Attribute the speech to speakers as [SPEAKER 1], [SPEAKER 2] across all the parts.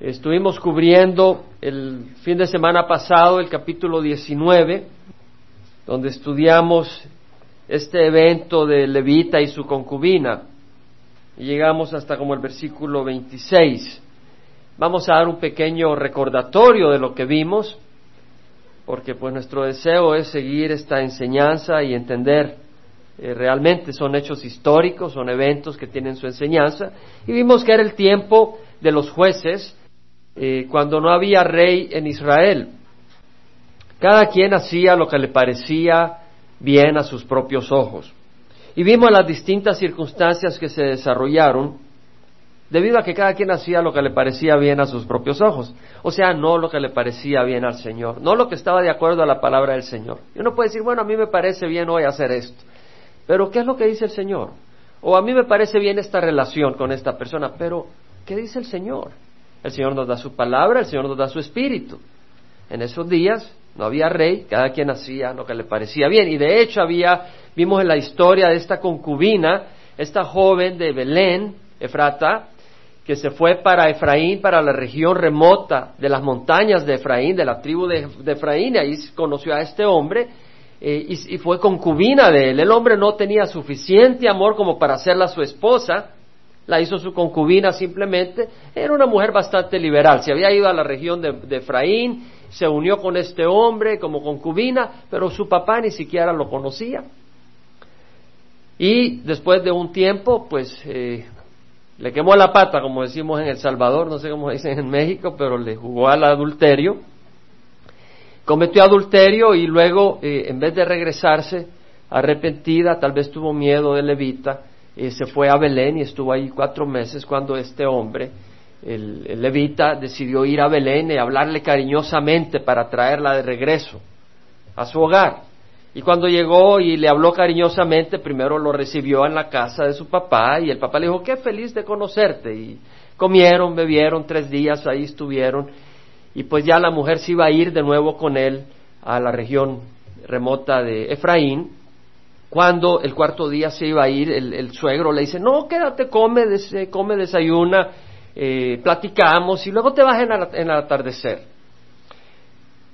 [SPEAKER 1] Estuvimos cubriendo el fin de semana pasado el capítulo 19, donde estudiamos este evento de Levita y su concubina. Y llegamos hasta como el versículo 26. Vamos a dar un pequeño recordatorio de lo que vimos, porque pues nuestro deseo es seguir esta enseñanza y entender eh, realmente son hechos históricos, son eventos que tienen su enseñanza. Y vimos que era el tiempo de los jueces, eh, cuando no había rey en Israel. Cada quien hacía lo que le parecía bien a sus propios ojos. Y vimos las distintas circunstancias que se desarrollaron debido a que cada quien hacía lo que le parecía bien a sus propios ojos. O sea, no lo que le parecía bien al Señor, no lo que estaba de acuerdo a la palabra del Señor. Y uno puede decir, bueno, a mí me parece bien hoy hacer esto. Pero ¿qué es lo que dice el Señor? O a mí me parece bien esta relación con esta persona, pero ¿qué dice el Señor? El Señor nos da su palabra, el Señor nos da su espíritu. En esos días no había rey, cada quien hacía lo que le parecía bien. Y de hecho había, vimos en la historia de esta concubina, esta joven de Belén, Efrata, que se fue para Efraín, para la región remota de las montañas de Efraín, de la tribu de, Efraín, y ahí conoció a este hombre eh, y, y, fue concubina de él. El hombre no tenía suficiente amor como para hacerla su esposa, la hizo su concubina simplemente, era una mujer bastante liberal, se había ido a la región de, Efraín, se unió con este hombre como concubina, pero su papá ni siquiera lo conocía. Y después de un tiempo, pues eh, le quemó la pata, como decimos en El Salvador, no sé cómo dicen en México, pero le jugó al adulterio. Cometió adulterio y luego, eh, en vez de regresarse arrepentida, tal vez tuvo miedo de levita, se fue a Belén y estuvo ahí cuatro meses cuando este hombre, el, levita, decidió ir a Belén y hablarle cariñosamente para traerla de regreso a su hogar. Y cuando llegó y le habló cariñosamente, primero lo recibió en la casa de su papá y el papá le dijo, qué feliz de conocerte. Y comieron, bebieron, tres días ahí estuvieron. Y pues ya la mujer se iba a ir de nuevo con él a la región remota de Efraín cuando el cuarto día se iba a ir, el, suegro le dice, no, quédate, come, come desayuna, eh, platicamos y luego te vas en, el atardecer.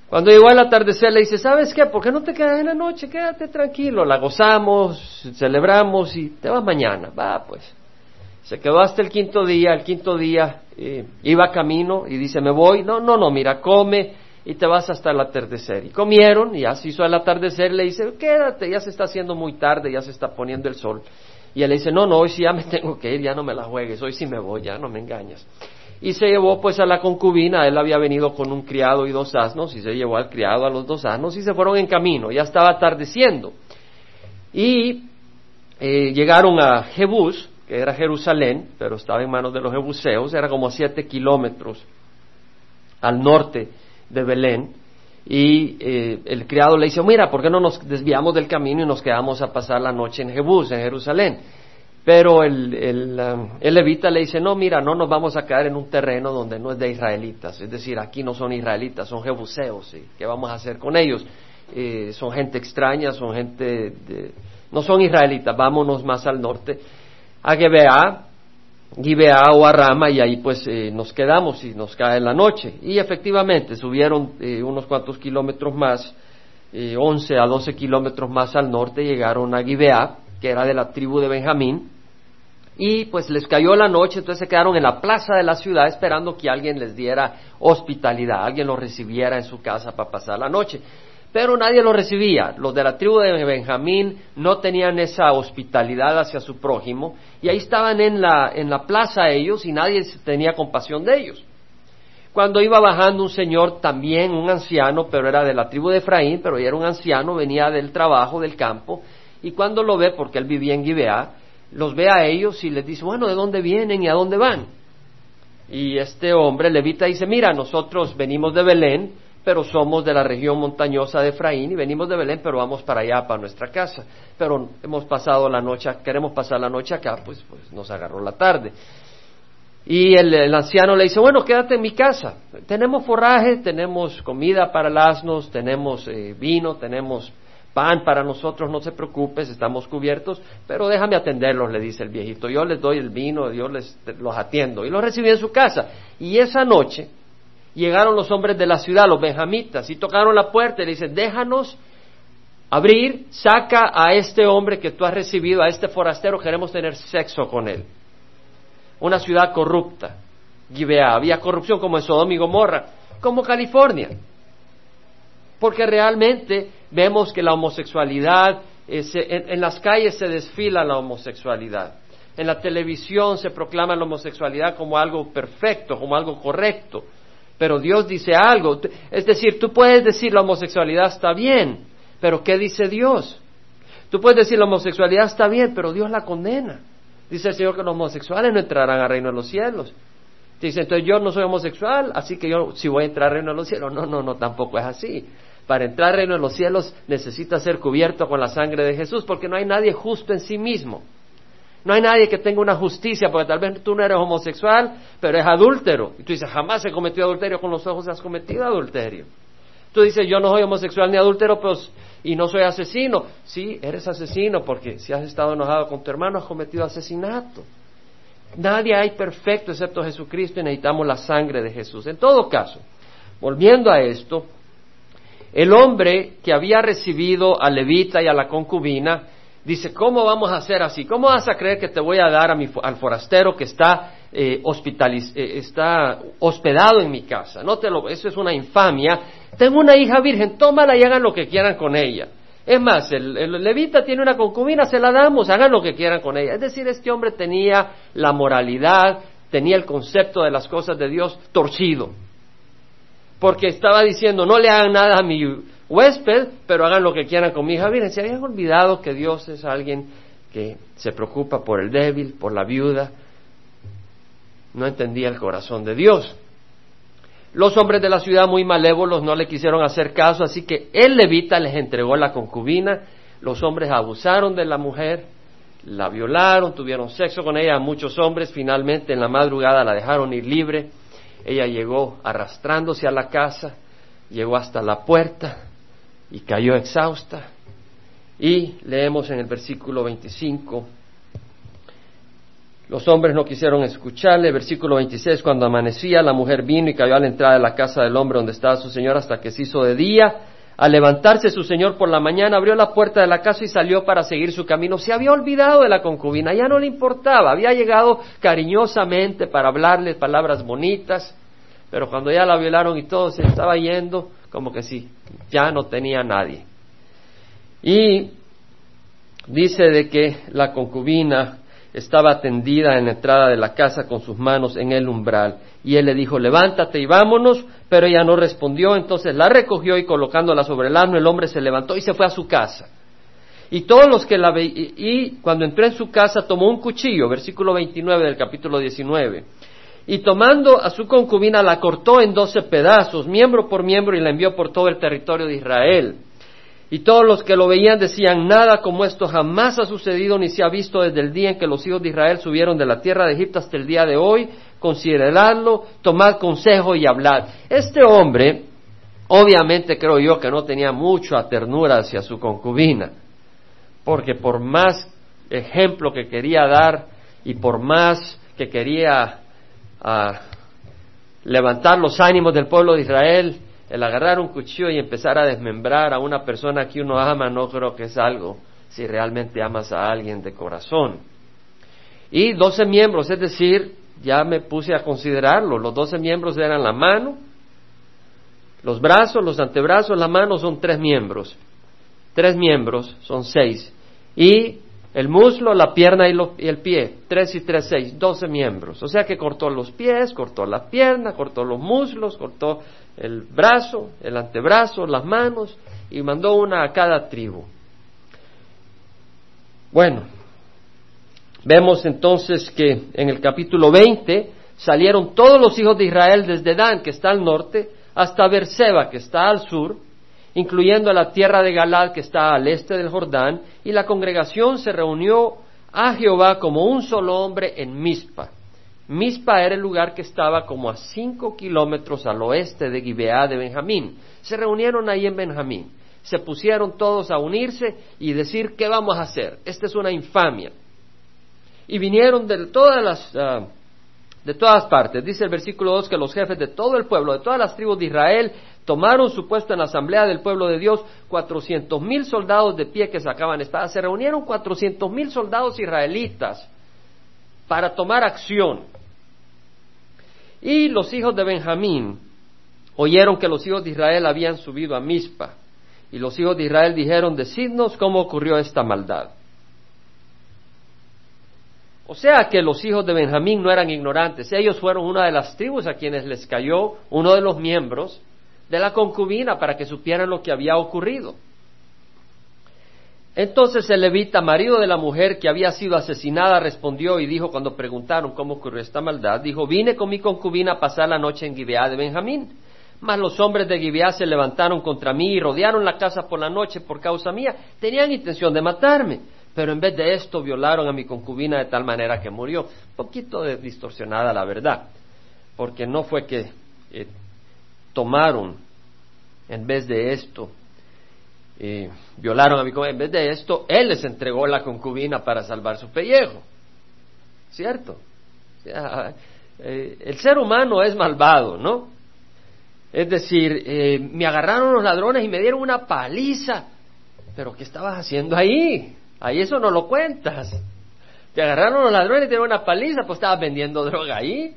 [SPEAKER 1] Cuando llegó el atardecer le dice, ¿sabes qué? ¿Por qué no te quedas en la noche? Quédate tranquilo, la gozamos, celebramos y te vas mañana. Va, pues. Se quedó hasta el quinto día, el quinto día eh, iba camino y dice, me voy. No, no, no, mira, come, y te vas hasta el atardecer. Y comieron y así hizo el atardecer, le dice, quédate, ya se está haciendo muy tarde, ya se está poniendo el sol. Y él le dice, no, no, hoy sí ya me tengo que ir, ya no me la juegues, hoy sí me voy, ya no me engañas. Y se llevó pues a la concubina, él había venido con un criado y dos asnos, y se llevó al criado a los dos asnos y se fueron en camino, ya estaba atardeciendo. Y eh, llegaron a Jebús, que era Jerusalén, pero estaba en manos de los jebuseos, era como siete kilómetros al norte de Belén y eh, el criado le dice, mira, ¿por qué no nos desviamos del camino y nos quedamos a pasar la noche en Jebús, en Jerusalén? Pero el, el, um, levita le dice, no, mira, no nos vamos a quedar en un terreno donde no es de israelitas, es decir, aquí no son israelitas, son jebuseos, ¿y ¿qué vamos a hacer con ellos? Eh, son gente extraña, son gente, de, no son israelitas, vámonos más al norte, a Gebea, Gibea o a Rama y ahí pues eh, nos quedamos y nos cae la noche. Y efectivamente subieron eh, unos cuantos kilómetros más, eh, 11 a 12 kilómetros más al norte, llegaron a Gibea, que era de la tribu de Benjamín, y pues les cayó la noche, entonces se quedaron en la plaza de la ciudad esperando que alguien les diera hospitalidad, alguien los recibiera en su casa para pasar la noche pero nadie lo recibía. Los de la tribu de Benjamín no tenían esa hospitalidad hacia su prójimo y ahí estaban en la, en la plaza ellos y nadie tenía compasión de ellos. Cuando iba bajando un señor también, un anciano, pero era de la tribu de Efraín, pero era un anciano, venía del trabajo, del campo, y cuando lo ve, porque él vivía en Gibeá, los ve a ellos y les dice, bueno, ¿de dónde vienen y a dónde van? Y este hombre levita dice, mira, nosotros venimos de Belén, pero somos de la región montañosa de Efraín y venimos de Belén, pero vamos para allá, para nuestra casa. Pero hemos pasado la noche, queremos pasar la noche acá, pues, pues nos agarró la tarde. Y el, anciano le dice, bueno, quédate en mi casa. Tenemos forraje, tenemos comida para las asnos, tenemos eh, vino, tenemos pan para nosotros, no se preocupes, estamos cubiertos, pero déjame atenderlos, le dice el viejito. Yo les doy el vino, yo les, los atiendo. Y los recibí en su casa. Y esa noche llegaron los hombres de la ciudad, los benjamitas, y tocaron la puerta y le dicen, déjanos abrir, saca a este hombre que tú has recibido, a este forastero, queremos tener sexo con él. Una ciudad corrupta, Gibea, había corrupción como en Sodoma y Gomorra, como California. Porque realmente vemos que la homosexualidad, en, las calles se desfila la homosexualidad, en la televisión se proclama la homosexualidad como algo perfecto, como algo correcto, pero Dios dice algo, es decir, tú puedes decir la homosexualidad está bien, pero ¿qué dice Dios? Tú puedes decir la homosexualidad está bien, pero Dios la condena. Dice el Señor que los homosexuales no entrarán al reino de los cielos. Dice, entonces yo no soy homosexual, así que yo si voy a entrar al reino de los cielos. No, no, no, tampoco es así. Para entrar al reino de los cielos necesita ser cubierto con la sangre de Jesús, porque no hay nadie justo en sí mismo. No hay nadie que tenga una justicia, porque tal vez tú no eres homosexual, pero es adúltero. Y tú dices, jamás he cometido adulterio, con los ojos has cometido adulterio. Tú dices, yo no soy homosexual ni adúltero, pues, y no soy asesino. Sí, eres asesino, porque si has estado enojado con tu hermano, has cometido asesinato. Nadie hay perfecto excepto Jesucristo y necesitamos la sangre de Jesús. En todo caso, volviendo a esto, el hombre que había recibido a Levita y a la concubina dice, ¿cómo vamos a hacer así? ¿Cómo vas a creer que te voy a dar a mi, al forastero que está, eh, eh, está hospedado en mi casa? No te lo, eso es una infamia. Tengo una hija virgen, tómala y hagan lo que quieran con ella. Es más, el, el, levita tiene una concubina, se la damos, hagan lo que quieran con ella. Es decir, este hombre tenía la moralidad, tenía el concepto de las cosas de Dios torcido porque estaba diciendo, no le hagan nada a mi huésped, pero hagan lo que quieran con mi hija Miren, Se habían olvidado que Dios es alguien que se preocupa por el débil, por la viuda. No entendía el corazón de Dios. Los hombres de la ciudad muy malévolos no le quisieron hacer caso, así que el levita les entregó la concubina. Los hombres abusaron de la mujer, la violaron, tuvieron sexo con ella. Muchos hombres finalmente en la madrugada la dejaron ir libre ella llegó arrastrándose a la casa, llegó hasta la puerta y cayó exhausta. Y leemos en el versículo 25, los hombres no quisieron escucharle. Versículo 26, cuando amanecía, la mujer vino y cayó a la entrada de la casa del hombre donde estaba su señor hasta que se hizo de día. Al levantarse su señor por la mañana, abrió la puerta de la casa y salió para seguir su camino. Se había olvidado de la concubina, ya no le importaba. Había llegado cariñosamente para hablarle palabras bonitas, pero cuando ya la violaron y todo, se estaba yendo como que sí, ya no tenía nadie. Y dice de que la concubina estaba tendida en la entrada de la casa con sus manos en el umbral. Y él le dijo, levántate y vámonos, pero ella no respondió, entonces la recogió y colocándola sobre el asno, el hombre se levantó y se fue a su casa. Y todos los que la veían, y cuando entró en su casa tomó un cuchillo, versículo 29 del capítulo 19, y tomando a su concubina la cortó en doce pedazos, miembro por miembro, y la envió por todo el territorio de Israel. Y todos los que lo veían decían, nada como esto jamás ha sucedido ni se ha visto desde el día en que los hijos de Israel subieron de la tierra de Egipto hasta el día de hoy. Consideradlo, tomad consejo y hablad. Este hombre, obviamente creo yo que no tenía mucha ternura hacia su concubina, porque por más ejemplo que quería dar y por más que quería ah, levantar los ánimos del pueblo de Israel, el agarrar un cuchillo y empezar a desmembrar a una persona que uno ama, no creo que es algo si realmente amas a alguien de corazón. Y doce miembros, es decir, ya me puse a considerarlo. Los doce miembros eran la mano, los brazos, los antebrazos, la mano son tres miembros. Tres miembros son seis. Y el muslo, la pierna y, el pie. Tres y tres, seis. Doce miembros. O sea que cortó los pies, cortó la pierna, cortó los muslos, cortó el brazo, el antebrazo, las manos y mandó una a cada tribu. Bueno, Vemos entonces que en el capítulo 20 salieron todos los hijos de Israel desde Dan, que está al norte, hasta Berseba, que está al sur, incluyendo la tierra de Galad, que está al este del Jordán, y la congregación se reunió a Jehová como un solo hombre en Mizpa. Mizpa era el lugar que estaba como a cinco kilómetros al oeste de Gibeá de Benjamín. Se reunieron ahí en Benjamín. se pusieron todos a unirse y decir, ¿qué vamos a hacer? Esta es una infamia. Y vinieron de todas las... Ah, de todas partes. Dice el versículo 2 que los jefes de todo el pueblo, de todas las tribus de Israel, tomaron su puesto en la asamblea del pueblo de Dios, cuatrocientos mil soldados de pie que sacaban espadas. Se reunieron cuatrocientos mil soldados israelitas para tomar acción. Y los hijos de Benjamín oyeron que los hijos de Israel habían subido a Mizpa. Y los hijos de Israel dijeron, decidnos cómo ocurrió esta maldad. O sea que los hijos de Benjamín no eran ignorantes, ellos fueron una de las tribus a quienes les cayó uno de los miembros de la concubina para que supieran lo que había ocurrido. Entonces el levita, marido de la mujer que había sido asesinada, respondió y dijo cuando preguntaron cómo ocurrió esta maldad, dijo, vine con mi concubina a pasar la noche en Gibeá de Benjamín. Mas los hombres de Gibeá se levantaron contra mí y rodearon la casa por la noche por causa mía. Tenían intención de matarme. Pero en vez de esto violaron a mi concubina de tal manera que murió. Un poquito distorsionada la verdad, porque no fue que eh, tomaron en vez de esto, eh, violaron a mi en vez de esto, él les entregó la concubina para salvar su pellejo. ¿Cierto? Eh, el ser humano es malvado, ¿no? Es decir, me agarraron los ladrones y me dieron una paliza. Pero ¿qué estabas haciendo ahí? Ahí eso no lo cuentas. Te agarraron los ladrones y te dieron una paliza, pues estabas vendiendo droga ahí.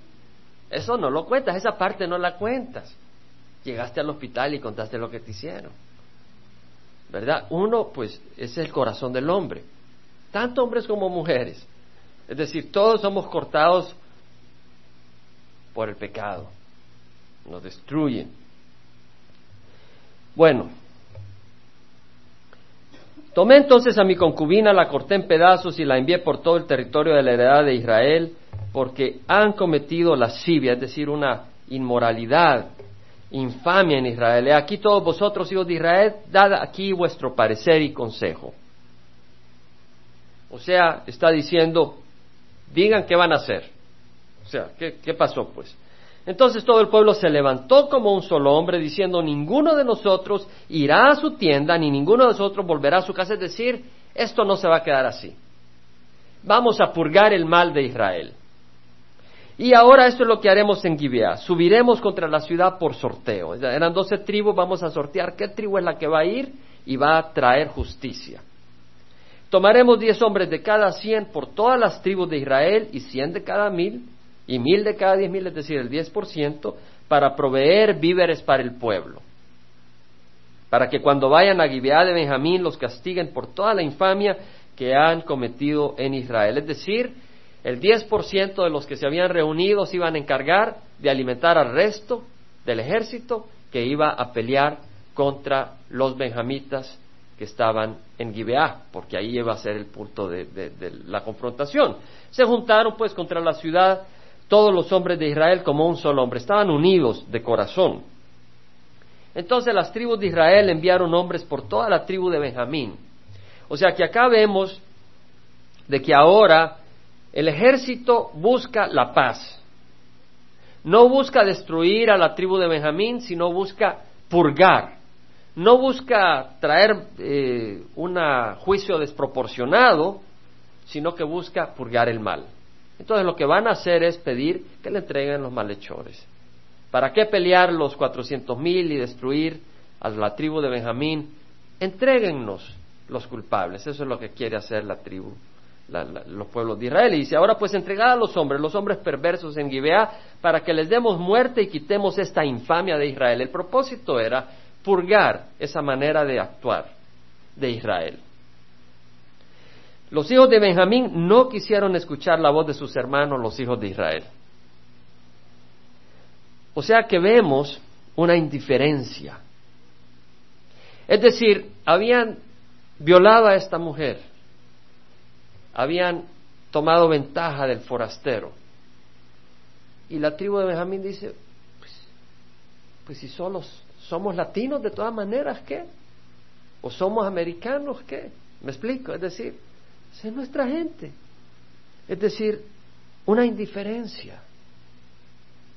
[SPEAKER 1] Eso no lo cuentas, esa parte no la cuentas. Llegaste al hospital y contaste lo que te hicieron. ¿Verdad? Uno, pues, es el corazón del hombre. Tanto hombres como mujeres. Es decir, todos somos cortados por el pecado. Nos destruyen. Bueno, Tomé entonces a mi concubina, la corté en pedazos y la envié por todo el territorio de la heredad de Israel, porque han cometido lascivia, es decir, una inmoralidad, infamia en Israel. aquí todos vosotros, hijos de Israel, dad aquí vuestro parecer y consejo. O sea, está diciendo, digan qué van a hacer. O sea, qué pasó pues? Entonces todo el pueblo se levantó como un solo hombre, diciendo, ninguno de nosotros irá a su tienda, ni ninguno de nosotros volverá a su casa. Es decir, esto no se va a quedar así. Vamos a purgar el mal de Israel. Y ahora esto es lo que haremos en Gibeá. Subiremos contra la ciudad por sorteo. Eran doce tribus, vamos a sortear qué tribu es la que va a ir y va a traer justicia. Tomaremos diez hombres de cada cien por todas las tribus de Israel y cien de cada mil y mil de cada diez mil, es decir, el diez por ciento, para proveer víveres para el pueblo. Para que cuando vayan a Gibeá de Benjamín los castiguen por toda la infamia que han cometido en Israel. Es decir, el diez por ciento de los que se habían reunido se iban a encargar de alimentar al resto del ejército que iba a pelear contra los benjamitas que estaban en Gibeá, porque ahí iba a ser el punto de, de la confrontación. Se juntaron pues contra la ciudad todos los hombres de Israel como un solo hombre, estaban unidos de corazón. Entonces las tribus de Israel enviaron hombres por toda la tribu de Benjamín. O sea que acá vemos de que ahora el ejército busca la paz. No busca destruir a la tribu de Benjamín, sino busca purgar. No busca traer eh, un juicio desproporcionado, sino que busca purgar el mal. Entonces lo que van a hacer es pedir que le entreguen los malhechores. ¿Para qué pelear los cuatrocientos mil y destruir a la tribu de Benjamín? Entréguennos los culpables. Eso es lo que quiere hacer la tribu, los pueblos de Israel. Y dice, ahora pues entregad a los hombres, los hombres perversos en Gibeá, para que les demos muerte y quitemos esta infamia de Israel. El propósito era purgar esa manera de actuar de Israel. Los hijos de Benjamín no quisieron escuchar la voz de sus hermanos, los hijos de Israel. O sea que vemos una indiferencia. Es decir, habían violado a esta mujer, habían tomado ventaja del forastero. Y la tribu de Benjamín dice, pues, pues si solos somos latinos de todas maneras, ¿qué? ¿O somos americanos, qué? ¿Me explico? Es decir, es nuestra gente. Es decir, una indiferencia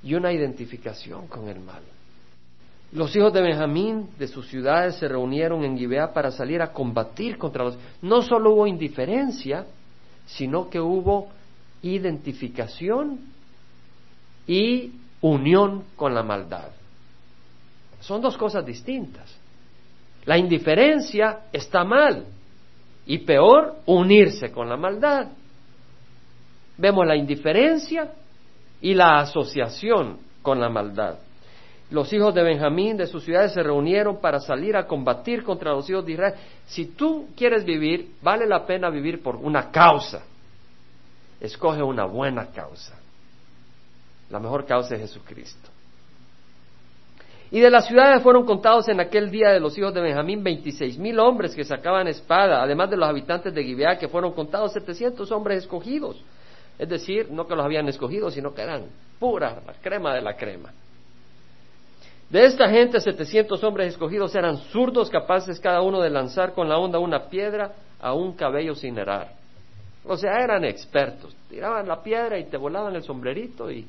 [SPEAKER 1] y una identificación con el mal. Los hijos de Benjamín de sus ciudades se reunieron en Gibeá para salir a combatir contra los. No solo hubo indiferencia, sino que hubo identificación y unión con la maldad. Son dos cosas distintas. La indiferencia está mal y peor unirse con la maldad. Vemos la indiferencia y la asociación con la maldad. Los hijos de Benjamín de sus ciudades se reunieron para salir a combatir contra los hijos de Israel. Si tú quieres vivir, vale la pena vivir por una causa. Escoge una buena causa. La mejor causa es Jesucristo. Y de las ciudades fueron contados en aquel día de los hijos de Benjamín veintiséis mil hombres que sacaban espada, además de los habitantes de Gibeá, que fueron contados setecientos hombres escogidos. Es decir, no que los habían escogido, sino que eran pura, la crema de la crema. De esta gente, setecientos hombres escogidos eran zurdos, capaces cada uno de lanzar con la onda una piedra a un cabello sin herar. O sea, eran expertos. Tiraban la piedra y te volaban el sombrerito y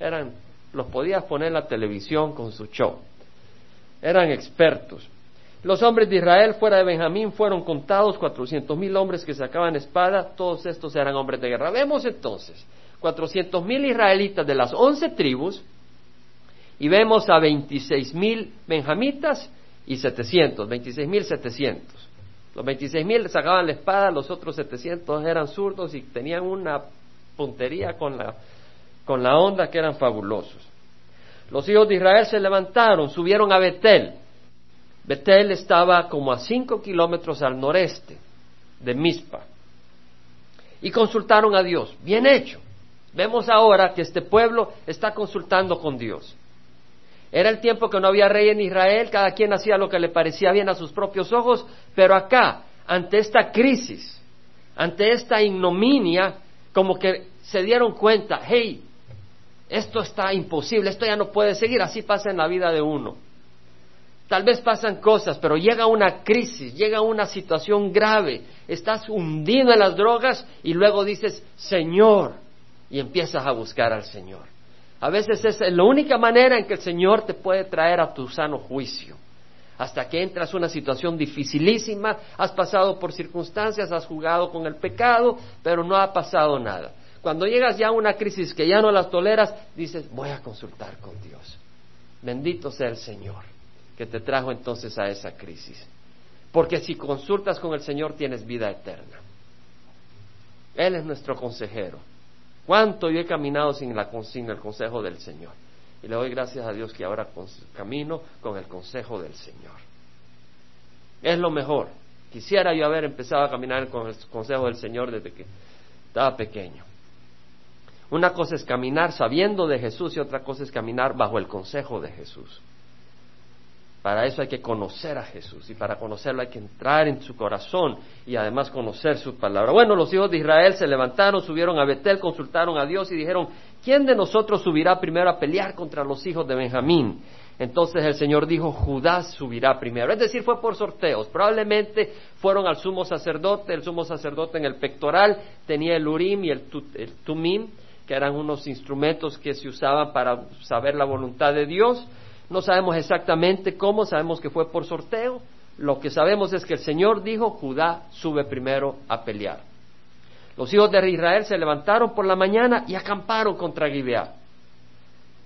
[SPEAKER 1] eran, los podías poner en la televisión con su show. Eran expertos. Los hombres de Israel fuera de Benjamín fueron contados, cuatrocientos mil hombres que sacaban espada, todos estos eran hombres de guerra. Vemos entonces, cuatrocientos mil israelitas de las once tribus, y vemos a veintiséis mil benjamitas y setecientos, veintiséis mil setecientos. Los veintiséis mil sacaban la espada, los otros setecientos eran zurdos y tenían una puntería con la con la onda que eran fabulosos. Los hijos de Israel se levantaron, subieron a Betel. Betel estaba como a cinco kilómetros al noreste de Mizpa. Y consultaron a Dios. Bien hecho. Vemos ahora que este pueblo está consultando con Dios. Era el tiempo que no había rey en Israel, cada quien hacía lo que le parecía bien a sus propios ojos, pero acá, ante esta crisis, ante esta ignominia, como que se dieron cuenta, hey, esto está imposible, esto ya no puede seguir, así pasa en la vida de uno. Tal vez pasan cosas, pero llega una crisis, llega una situación grave, estás hundido en las drogas y luego dices, Señor, y empiezas a buscar al Señor. A veces es la única manera en que el Señor te puede traer a tu sano juicio. Hasta que entras en una situación dificilísima, has pasado por circunstancias, has jugado con el pecado, pero no ha pasado nada. Cuando llegas ya a una crisis que ya no las toleras, dices, voy a consultar con Dios. Bendito sea el Señor que te trajo entonces a esa crisis. Porque si consultas con el Señor tienes vida eterna. Él es nuestro consejero. ¿Cuánto yo he caminado sin, la, sin el consejo del Señor? Y le doy gracias a Dios que ahora camino con el consejo del Señor. Es lo mejor. Quisiera yo haber empezado a caminar con el consejo del Señor desde que estaba pequeño. Una cosa es caminar sabiendo de Jesús y otra cosa es caminar bajo el consejo de Jesús. Para eso hay que conocer a Jesús y para conocerlo hay que entrar en su corazón y además conocer su palabra. Bueno, los hijos de Israel se levantaron, subieron a Betel, consultaron a Dios y dijeron, ¿quién de nosotros subirá primero a pelear contra los hijos de Benjamín? Entonces el Señor dijo, Judá subirá primero. Es decir, fue por sorteos. Probablemente fueron al sumo sacerdote, el sumo sacerdote en el pectoral tenía el Urim y el, el Tumim que eran unos instrumentos que se usaban para saber la voluntad de Dios. No sabemos exactamente cómo, sabemos que fue por sorteo. Lo que sabemos es que el Señor dijo, Judá sube primero a pelear. Los hijos de Israel se levantaron por la mañana y acamparon contra Gibeá.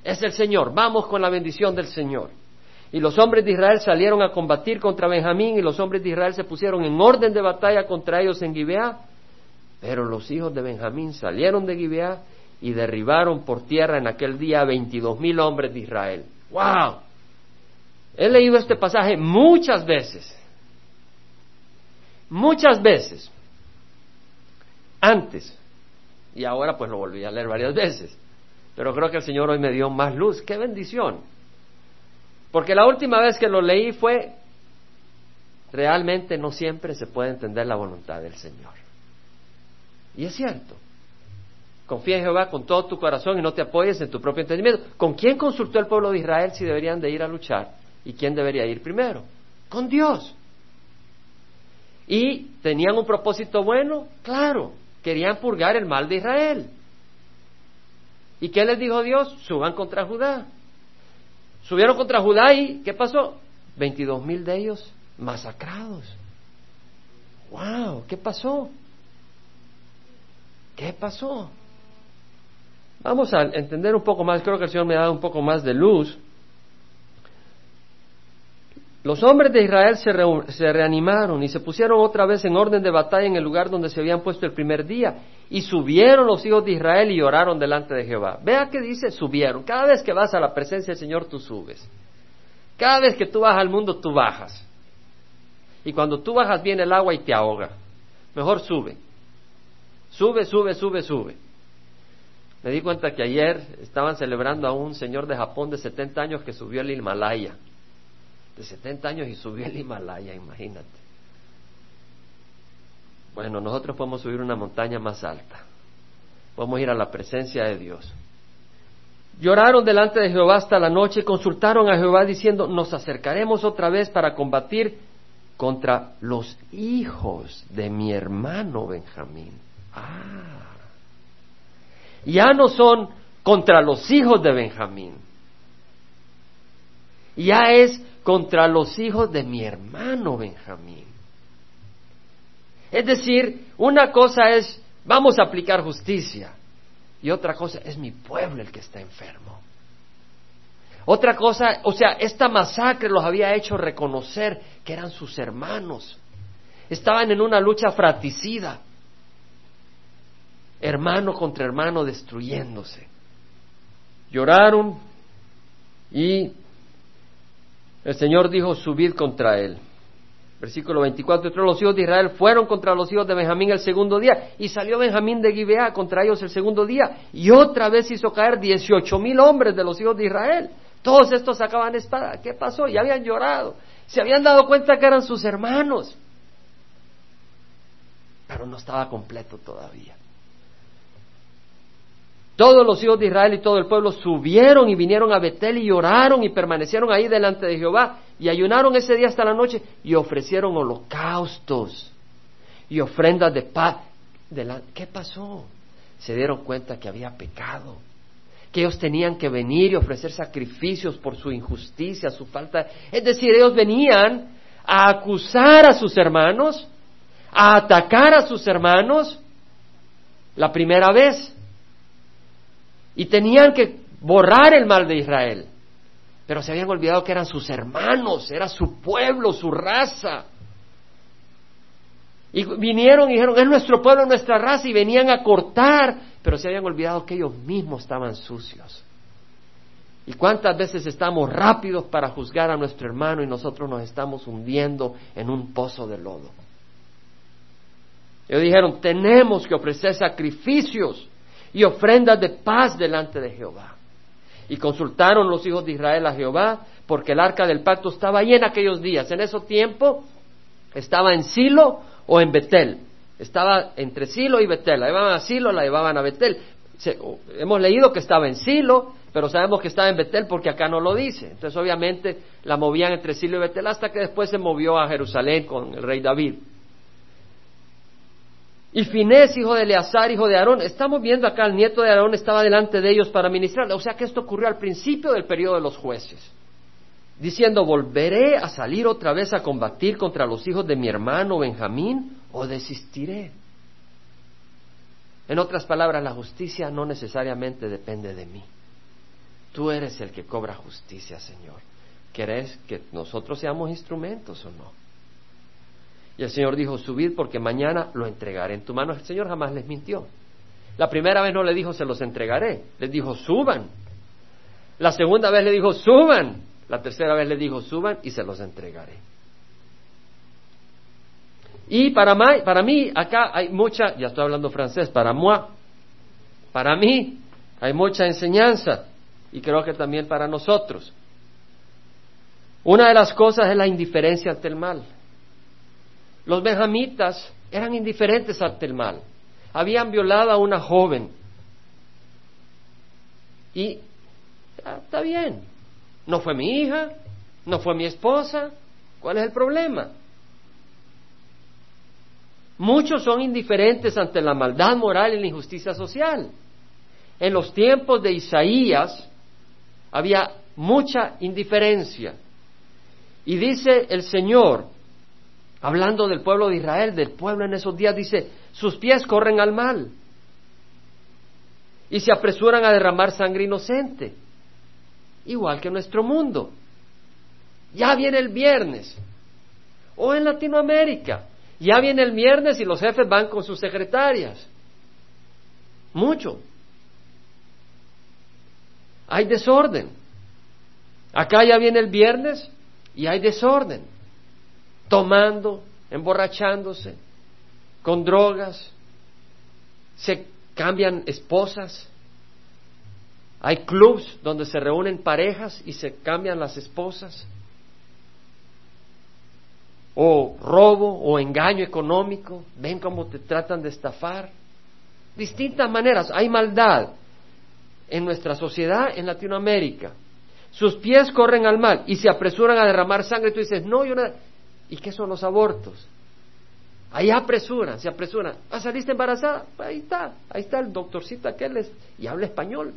[SPEAKER 1] Es el Señor, vamos con la bendición del Señor. Y los hombres de Israel salieron a combatir contra Benjamín y los hombres de Israel se pusieron en orden de batalla contra ellos en Gibeá. Pero los hijos de Benjamín salieron de Gibeá y derribaron por tierra en aquel día veintidós mil hombres de Israel. ¡Wow! He leído este pasaje muchas veces. Muchas veces. Antes. Y ahora pues lo volví a leer varias veces. Pero creo que el Señor hoy me dio más luz. ¡Qué bendición! Porque la última vez que lo leí fue, realmente no siempre se puede entender la voluntad del Señor. Y es cierto. Confía en Jehová con todo tu corazón y no te apoyes en tu propio entendimiento. ¿Con quién consultó el pueblo de Israel si deberían de ir a luchar? ¿Y quién debería ir primero? Con Dios. ¿Y tenían un propósito bueno? Claro, querían purgar el mal de Israel. ¿Y qué les dijo Dios? Suban contra Judá. Subieron contra Judá y ¿qué pasó? 22 mil de ellos masacrados. ¡Wow! ¿Qué pasó? ¿Qué pasó? Vamos a entender un poco más, creo que el Señor me ha dado un poco más de luz. Los hombres de Israel se, se, reanimaron y se pusieron otra vez en orden de batalla en el lugar donde se habían puesto el primer día. Y subieron los hijos de Israel y oraron delante de Jehová. Vea que dice subieron. Cada vez que vas a la presencia del Señor, tú subes. Cada vez que tú vas al mundo, tú bajas. Y cuando tú bajas viene el agua y te ahoga. Mejor sube. Sube, sube, sube, sube. Me di cuenta que ayer estaban celebrando a un señor de Japón de 70 años que subió el Himalaya. De 70 años y subió el Himalaya, imagínate. Bueno, nosotros podemos subir una montaña más alta. Podemos ir a la presencia de Dios. Lloraron delante de Jehová hasta la noche y consultaron a Jehová diciendo, nos acercaremos otra vez para combatir contra los hijos de mi hermano Benjamín. Ah, ya no son contra los hijos de Benjamín, ya es contra los hijos de mi hermano Benjamín. Es decir, una cosa es, vamos a aplicar justicia, y otra cosa es mi pueblo el que está enfermo. Otra cosa, o sea, esta masacre los había hecho reconocer que eran sus hermanos. Estaban en una lucha fratricida hermano contra hermano destruyéndose. Lloraron y el Señor dijo, subid contra él. Versículo 24, los hijos de Israel fueron contra los hijos de Benjamín el segundo día, y salió Benjamín de Gibeá contra ellos el segundo día, y otra vez hizo caer dieciocho mil hombres de los hijos de Israel. Todos estos sacaban espada. ¿Qué pasó? Ya habían llorado. Se habían dado cuenta que eran sus hermanos. Pero no estaba completo todavía. Todos los hijos de Israel y todo el pueblo subieron y vinieron a Betel y lloraron y permanecieron ahí delante de Jehová y ayunaron ese día hasta la noche y ofrecieron holocaustos y ofrendas de paz. ¿Qué pasó? Se dieron cuenta que había pecado, que ellos tenían que venir y ofrecer sacrificios por su injusticia, su falta. Es decir, ellos venían a acusar a sus hermanos, a atacar a sus hermanos la primera vez y tenían que borrar el mal de Israel. Pero se habían olvidado que eran sus hermanos, era su pueblo, su raza. Y vinieron y dijeron, es nuestro pueblo, nuestra raza, y venían a cortar, pero se habían olvidado que ellos mismos estaban sucios. ¿Y cuántas veces estamos rápidos para juzgar a nuestro hermano y nosotros nos estamos hundiendo en un pozo de lodo? Ellos dijeron, tenemos que ofrecer sacrificios y ofrendas de paz delante de Jehová. Y consultaron los hijos de Israel a Jehová, porque el arca del pacto estaba ahí en aquellos días. En ese tiempo estaba en Silo o en Betel. Estaba entre Silo y Betel. La llevaban a Silo, la llevaban a Betel. hemos leído que estaba en Silo, pero sabemos que estaba en Betel porque acá no lo dice. Entonces, obviamente, la movían entre Silo y Betel hasta que después se movió a Jerusalén con el rey David. Y Finés, hijo de Eleazar, hijo de Aarón, estamos viendo acá, el nieto de Aarón estaba delante de ellos para ministrar. O sea que esto ocurrió al principio del periodo de los jueces, diciendo, volveré a salir otra vez a combatir contra los hijos de mi hermano Benjamín o desistiré. En otras palabras, la justicia no necesariamente depende de mí. Tú eres el que cobra justicia, Señor. ¿Querés que nosotros seamos instrumentos o no? Y el Señor dijo, subid porque mañana lo entregaré en tu mano. El Señor jamás les mintió. La primera vez no le dijo, se los entregaré. Les dijo, suban. La segunda vez le dijo, suban. La tercera vez le dijo, suban y se los entregaré. Y para, para mí, acá hay mucha, ya estoy hablando francés, para moi, para mí hay mucha enseñanza y creo que también para nosotros. Una de las cosas es la indiferencia ante el mal. Los benjamitas eran indiferentes ante el mal. Habían violado a una joven. Y está bien. No fue mi hija, no fue mi esposa. ¿Cuál es el problema? Muchos son indiferentes ante la maldad moral y la injusticia social. En los tiempos de Isaías había mucha indiferencia. Y dice el Señor, hablando del pueblo de Israel, del pueblo en esos días, dice, sus pies corren al mal y se apresuran a derramar sangre inocente, igual que nuestro mundo. Ya viene el viernes, o en Latinoamérica, ya viene el viernes y los jefes van con sus secretarias. Mucho. Hay desorden. Acá ya viene el viernes y hay desorden. Tomando, emborrachándose, con drogas, se cambian esposas. Hay clubs donde se reúnen parejas y se cambian las esposas. O robo o engaño económico. Ven cómo te tratan de estafar. Distintas maneras. Hay maldad en nuestra sociedad en Latinoamérica. Sus pies corren al mal y se apresuran a derramar sangre. Tú dices, no, yo no. ¿Y qué son los abortos? Ahí apresuran, se apresuran. ¿Ah, saliste embarazada? Ahí está, ahí está el doctorcito aquel es, y habla español.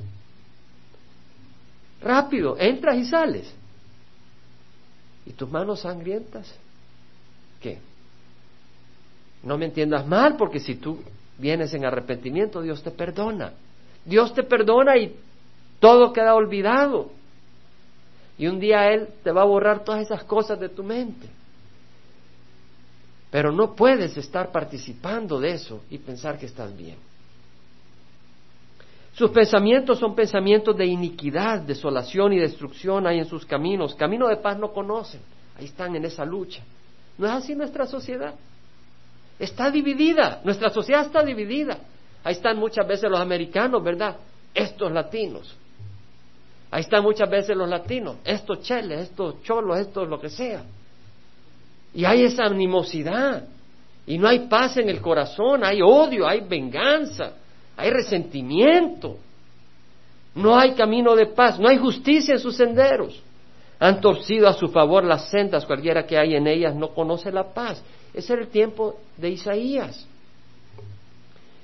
[SPEAKER 1] Rápido, entras y sales. ¿Y tus manos sangrientas? ¿Qué? No me entiendas mal, porque si tú vienes en arrepentimiento, Dios te perdona. Dios te perdona y todo queda olvidado. Y un día Él te va a borrar todas esas cosas de tu mente. Pero no puedes estar participando de eso y pensar que estás bien. Sus pensamientos son pensamientos de iniquidad, desolación y destrucción hay en sus caminos. Camino de paz no conocen. Ahí están en esa lucha. ¿No es así nuestra sociedad? Está dividida. Nuestra sociedad está dividida. Ahí están muchas veces los americanos, ¿verdad? Estos latinos. Ahí están muchas veces los latinos. Estos cheles, estos cholos, estos lo que sea. Y hay esa animosidad. Y no hay paz en el corazón, hay odio, hay venganza, hay resentimiento. No hay camino de paz, no hay justicia en sus senderos. Han torcido a su favor las sendas, cualquiera que hay en ellas no conoce la paz. Ese era el tiempo de Isaías.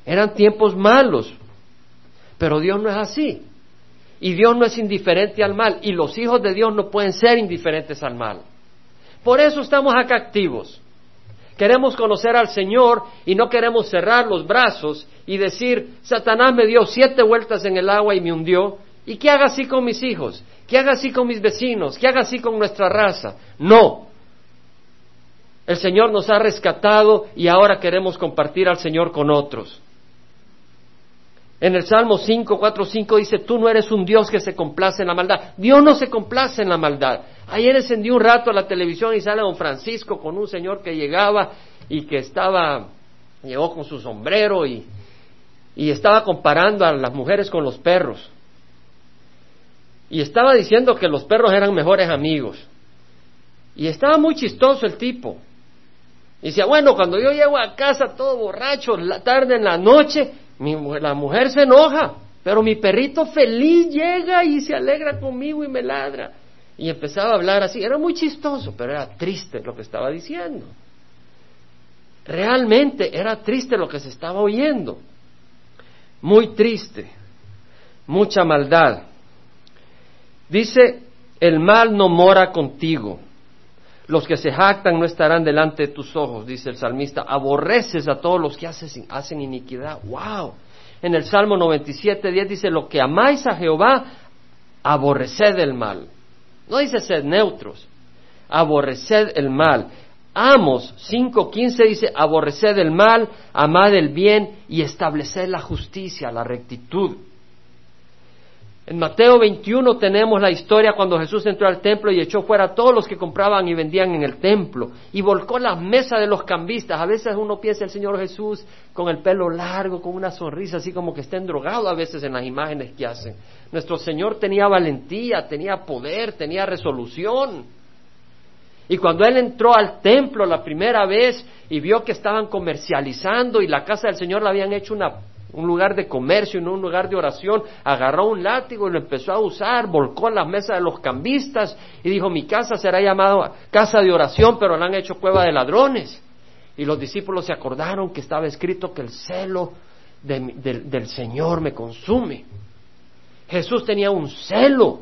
[SPEAKER 1] Eran tiempos malos, pero Dios no es así. Y Dios no es indiferente al mal, y los hijos de Dios no pueden ser indiferentes al mal. Por eso estamos acá activos. Queremos conocer al Señor y no queremos cerrar los brazos y decir, Satanás me dio siete vueltas en el agua y me hundió, y que haga así con mis hijos, que haga así con mis vecinos, que haga así con nuestra raza. No. El Señor nos ha rescatado y ahora queremos compartir al Señor con otros. En el Salmo 5, 4, 5 dice, tú no eres un Dios que se complace en la maldad. Dios no se complace en la maldad. Ayer encendí un rato la televisión y sale don Francisco con un señor que llegaba y que estaba, llegó con su sombrero y, y estaba comparando a las mujeres con los perros. Y estaba diciendo que los perros eran mejores amigos. Y estaba muy chistoso el tipo. Y decía, bueno, cuando yo llego a casa todo borracho, la tarde en la noche, la mujer se enoja, pero mi perrito feliz llega y se alegra conmigo y me ladra. Y empezaba a hablar así. Era muy chistoso, pero era triste lo que estaba diciendo. Realmente era triste lo que se estaba oyendo. Muy triste. Mucha maldad. Dice, el mal no mora contigo. Los que se jactan no estarán delante de tus ojos, dice el salmista. Aborreces a todos los que hacen, iniquidad. ¡Wow! En el Salmo 97, 10 dice, lo que amáis a Jehová, aborreced el mal. No dice sed neutros, aborreced el mal. Amos 5.15 dice, aborreced el mal, amad el bien y estableced la justicia, la rectitud. En Mateo 21 tenemos la historia cuando Jesús entró al templo y echó fuera a todos los que compraban y vendían en el templo y volcó la mesa de los cambistas. A veces uno piensa el Señor Jesús con el pelo largo, con una sonrisa así como que estén drogado a veces en las imágenes que hacen. Nuestro Señor tenía valentía, tenía poder, tenía resolución. Y cuando Él entró al templo la primera vez y vio que estaban comercializando y la casa del Señor la habían hecho una un lugar de comercio y no un lugar de oración, agarró un látigo y lo empezó a usar, volcó en las mesas de los cambistas y dijo, mi casa será llamada casa de oración, pero la han hecho cueva de ladrones. Y los discípulos se acordaron que estaba escrito que el celo del Señor me consume. Jesús tenía un celo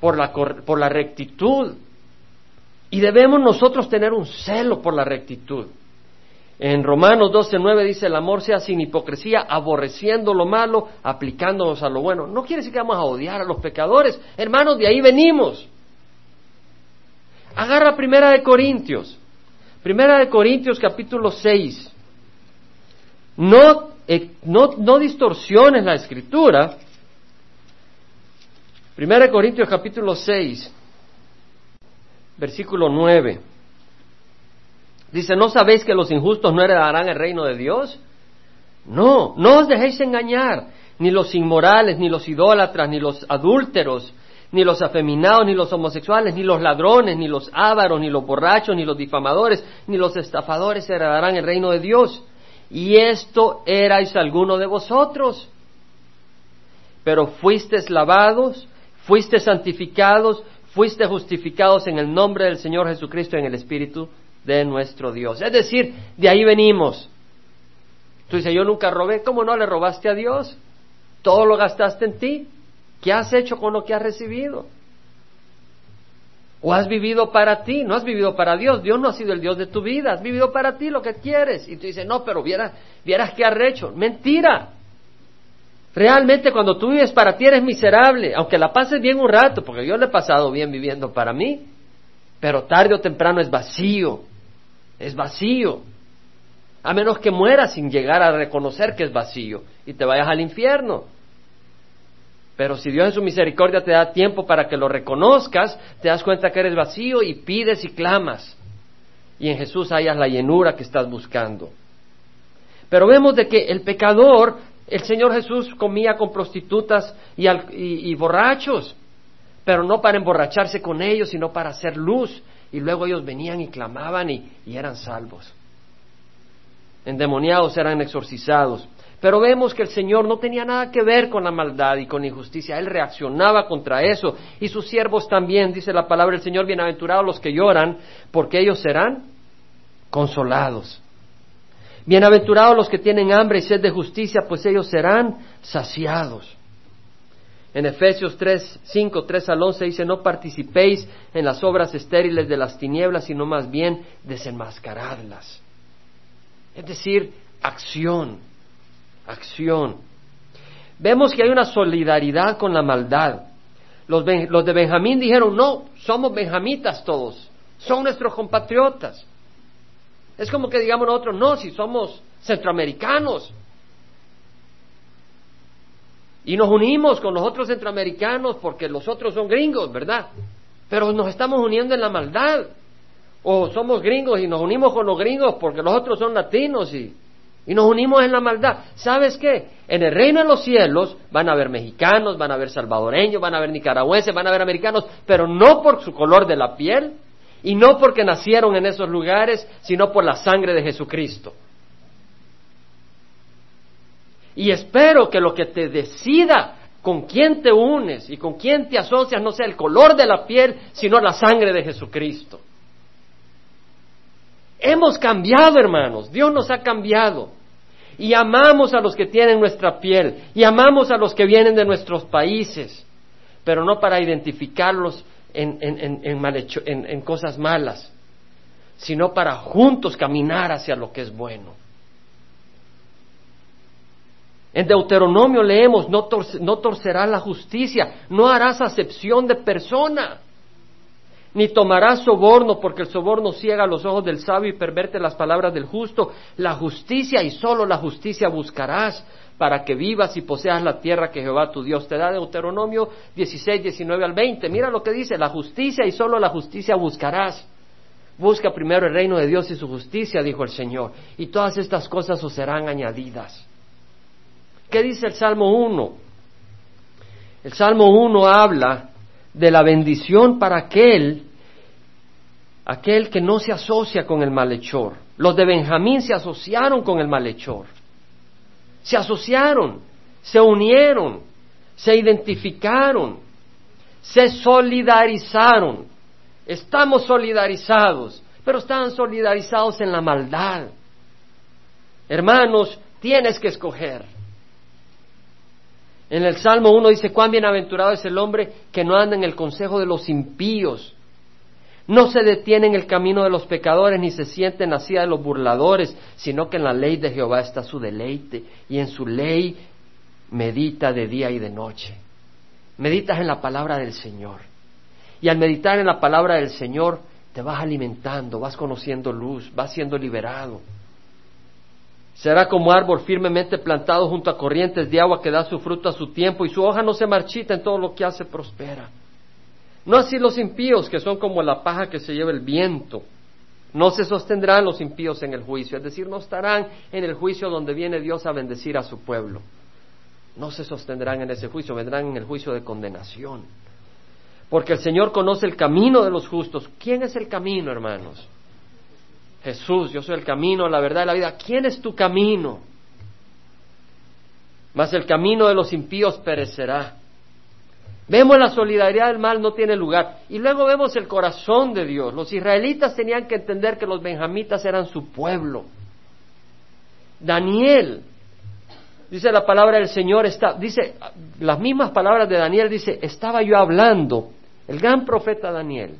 [SPEAKER 1] por la, por la rectitud. Y debemos nosotros tener un celo por la rectitud. En Romanos 12:9 dice, el amor sea sin hipocresía, aborreciendo lo malo, aplicándonos a lo bueno. No quiere decir que vamos a odiar a los pecadores. Hermanos, de ahí venimos. Agarra Primera de Corintios. Primera de Corintios capítulo 6. No, eh, no, no distorsiones la escritura. Primera de Corintios capítulo 6, versículo 9. Dice, ¿no sabéis que los injustos no heredarán el reino de Dios? No, no os dejéis engañar, ni los inmorales, ni los idólatras, ni los adúlteros, ni los afeminados, ni los homosexuales, ni los ladrones, ni los ávaros, ni los borrachos, ni los difamadores, ni los estafadores heredarán el reino de Dios. Y esto erais alguno de vosotros. Pero fuisteis lavados, fuisteis santificados, fuisteis justificados en el nombre del Señor Jesucristo en el Espíritu de nuestro Dios. Es decir, de ahí venimos. Tú dices, yo nunca robé. ¿Cómo no le robaste a Dios? Todo lo gastaste en ti. ¿Qué has hecho con lo que has recibido? ¿O has vivido para ti? No has vivido para Dios. Dios no ha sido el Dios de tu vida. Has vivido para ti lo que quieres. Y tú dices, no, pero vieras, vieras qué has hecho. Mentira. Realmente cuando tú vives para ti eres miserable, aunque la pases bien un rato, porque yo le he pasado bien viviendo para mí, pero tarde o temprano es vacío es vacío. A menos que mueras sin llegar a reconocer que es vacío y te vayas al infierno. Pero si Dios en su misericordia te da tiempo para que lo reconozcas, te das cuenta que eres vacío y pides y clamas. Y en Jesús hayas la llenura que estás buscando. Pero vemos de que el pecador, el Señor Jesús comía con prostitutas y, y borrachos, pero no para emborracharse con ellos, sino para hacer luz y luego ellos venían y clamaban y, eran salvos. Endemoniados eran exorcizados. Pero vemos que el Señor no tenía nada que ver con la maldad y con la injusticia. Él reaccionaba contra eso. Y sus siervos también, dice la palabra del Señor, bienaventurados los que lloran, porque ellos serán consolados. Bienaventurados los que tienen hambre y sed de justicia, pues ellos serán saciados. En Efesios 3, 5, 3 al 11 dice, no participéis en las obras estériles de las tinieblas, sino más bien desenmascaradlas. Es decir, acción, acción. Vemos que hay una solidaridad con la maldad. Los, los de Benjamín dijeron, no, somos benjamitas todos, son nuestros compatriotas. Es como que digamos nosotros, no, si somos centroamericanos, y nos unimos con los otros centroamericanos porque los otros son gringos, ¿verdad? Pero nos estamos uniendo en la maldad. O somos gringos y nos unimos con los gringos porque los otros son latinos y, y nos unimos en la maldad. ¿Sabes qué? En el reino de los cielos van a haber mexicanos, van a haber salvadoreños, van a haber nicaragüenses, van a haber americanos, pero no por su color de la piel y no porque nacieron en esos lugares, sino por la sangre de Jesucristo. Y espero que lo que te decida con quién te unes y con quién te asocias no sea el color de la piel, sino la sangre de Jesucristo. Hemos cambiado, hermanos. Dios nos ha cambiado. Y amamos a los que tienen nuestra piel. Y amamos a los que vienen de nuestros países. Pero no para identificarlos en, cosas malas, sino para juntos caminar hacia lo que es bueno. En Deuteronomio leemos, no, torcerás la justicia, no harás acepción de persona, ni tomarás soborno, porque el soborno ciega los ojos del sabio y perverte las palabras del justo. La justicia y solo la justicia buscarás para que vivas y poseas la tierra que Jehová tu Dios te da. Deuteronomio 16, 19 al 20. Mira lo que dice, la justicia y solo la justicia buscarás. Busca primero el reino de Dios y su justicia, dijo el Señor, y todas estas cosas os serán añadidas. ¿Qué dice el Salmo 1? El Salmo 1 habla de la bendición para aquel, aquel que no se asocia con el malhechor. Los de Benjamín se asociaron con el malhechor. Se asociaron, se unieron, se identificaron, se solidarizaron. Estamos solidarizados, pero estaban solidarizados en la maldad. Hermanos, tienes que escoger En el Salmo 1 dice, cuán bienaventurado es el hombre que no anda en el consejo de los impíos, no se detiene en el camino de los pecadores, ni se siente en de los burladores, sino que en la ley de Jehová está su deleite, y en su ley medita de día y de noche. Meditas en la palabra del Señor. Y al meditar en la palabra del Señor, te vas alimentando, vas conociendo luz, vas siendo liberado. Será como árbol firmemente plantado junto a corrientes de agua que da su fruto a su tiempo y su hoja no se marchita en todo lo que hace prospera. No así los impíos, que son como la paja que se lleva el viento. No se sostendrán los impíos en el juicio, es decir, no estarán en el juicio donde viene Dios a bendecir a su pueblo. No se sostendrán en ese juicio, vendrán en el juicio de condenación. Porque el Señor conoce el camino de los justos. ¿Quién es el camino, hermanos? Jesús, yo soy el camino, la verdad y la vida. ¿Quién es tu camino? Mas el camino de los impíos perecerá. Vemos la solidaridad del mal no tiene lugar. Y luego vemos el corazón de Dios. Los israelitas tenían que entender que los benjamitas eran su pueblo. Daniel, dice la palabra del Señor, está, dice las mismas palabras de Daniel, dice, estaba yo hablando, el gran profeta Daniel,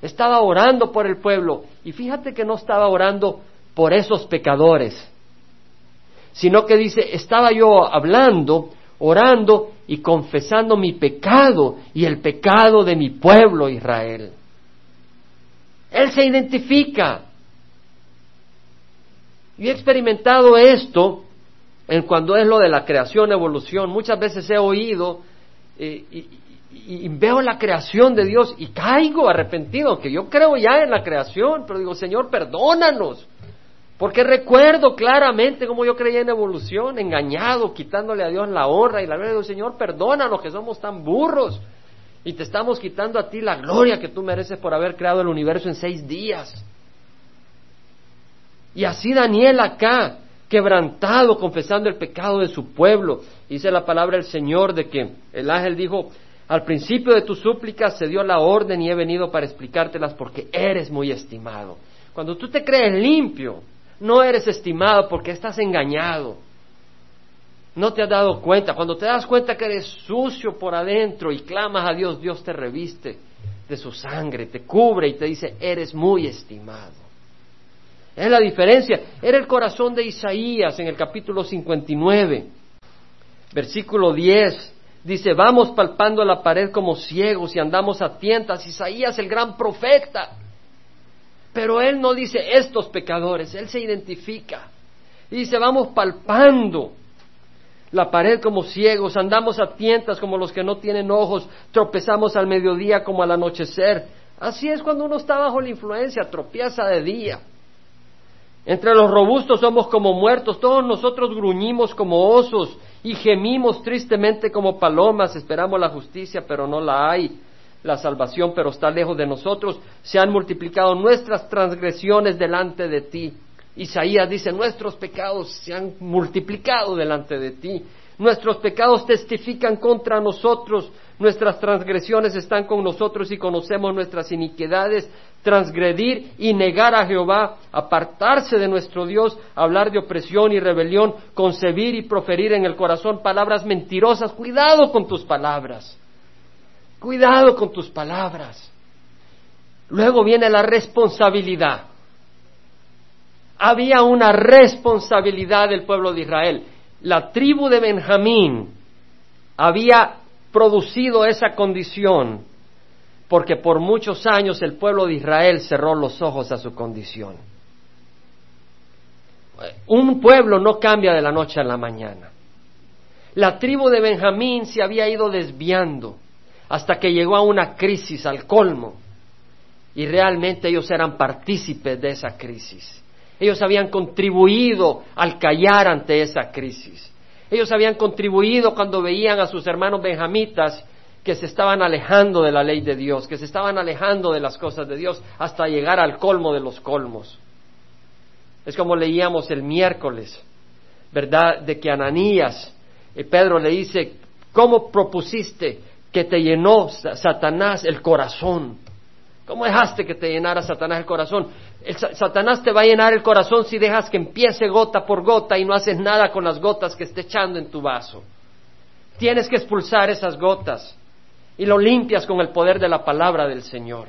[SPEAKER 1] estaba orando por el pueblo y fíjate que no estaba orando por esos pecadores, sino que dice, estaba yo hablando, orando y confesando mi pecado y el pecado de mi pueblo Israel. Él se identifica. Y he experimentado esto en cuando es lo de la creación, evolución. Muchas veces he oído eh, y, y, veo la creación de Dios y caigo arrepentido, que yo creo ya en la creación, pero digo, Señor, perdónanos. Porque recuerdo claramente cómo yo creía en evolución, engañado, quitándole a Dios la honra y la gloria. Digo, Señor, perdónanos que somos tan burros y te estamos quitando a ti la gloria que tú mereces por haber creado el universo en seis días. Y así Daniel acá, quebrantado, confesando el pecado de su pueblo, dice la palabra del Señor de que el ángel dijo, al principio de tus súplicas se dio la orden y he venido para explicártelas porque eres muy estimado. Cuando tú te crees limpio, no eres estimado porque estás engañado. No te has dado cuenta. Cuando te das cuenta que eres sucio por adentro y clamas a Dios, Dios te reviste de su sangre, te cubre y te dice, eres muy estimado. Es la diferencia. Era el corazón de Isaías en el capítulo 59, versículo 10. Dice, vamos palpando la pared como ciegos y andamos a tientas. Isaías, el gran profeta. Pero él no dice estos pecadores, él se identifica. Y dice, vamos palpando la pared como ciegos, andamos a tientas como los que no tienen ojos, tropezamos al mediodía como al anochecer. Así es cuando uno está bajo la influencia, tropieza de día. Entre los robustos somos como muertos, todos nosotros gruñimos como osos y gemimos tristemente como palomas, esperamos la justicia, pero no la hay, la salvación, pero está lejos de nosotros, se han multiplicado nuestras transgresiones delante de ti. Isaías dice, nuestros pecados se han multiplicado delante de ti, nuestros pecados testifican contra nosotros, nuestras transgresiones están con nosotros y conocemos nuestras iniquidades, transgredir y negar a Jehová, apartarse de nuestro Dios, hablar de opresión y rebelión, concebir y proferir en el corazón palabras mentirosas. Cuidado con tus palabras. Cuidado con tus palabras. Luego viene la responsabilidad. Había una responsabilidad del pueblo de Israel. La tribu de Benjamín había producido esa condición porque por muchos años el pueblo de Israel cerró los ojos a su condición. Un pueblo no cambia de la noche a la mañana. La tribu de Benjamín se había ido desviando hasta que llegó a una crisis al colmo y realmente ellos eran partícipes de esa crisis. Ellos habían contribuido al callar ante esa crisis. Ellos habían contribuido cuando veían a sus hermanos benjamitas que se estaban alejando de la ley de Dios, que se estaban alejando de las cosas de Dios hasta llegar al colmo de los colmos. Es como leíamos el miércoles, ¿verdad? De que Ananías, y Pedro le dice, ¿cómo propusiste que te llenó Satanás el corazón? ¿Cómo dejaste que te llenara Satanás el corazón? Satanás te va a llenar el corazón si dejas que empiece gota por gota y no haces nada con las gotas que esté echando en tu vaso. Tienes que expulsar esas gotas y lo limpias con el poder de la palabra del Señor.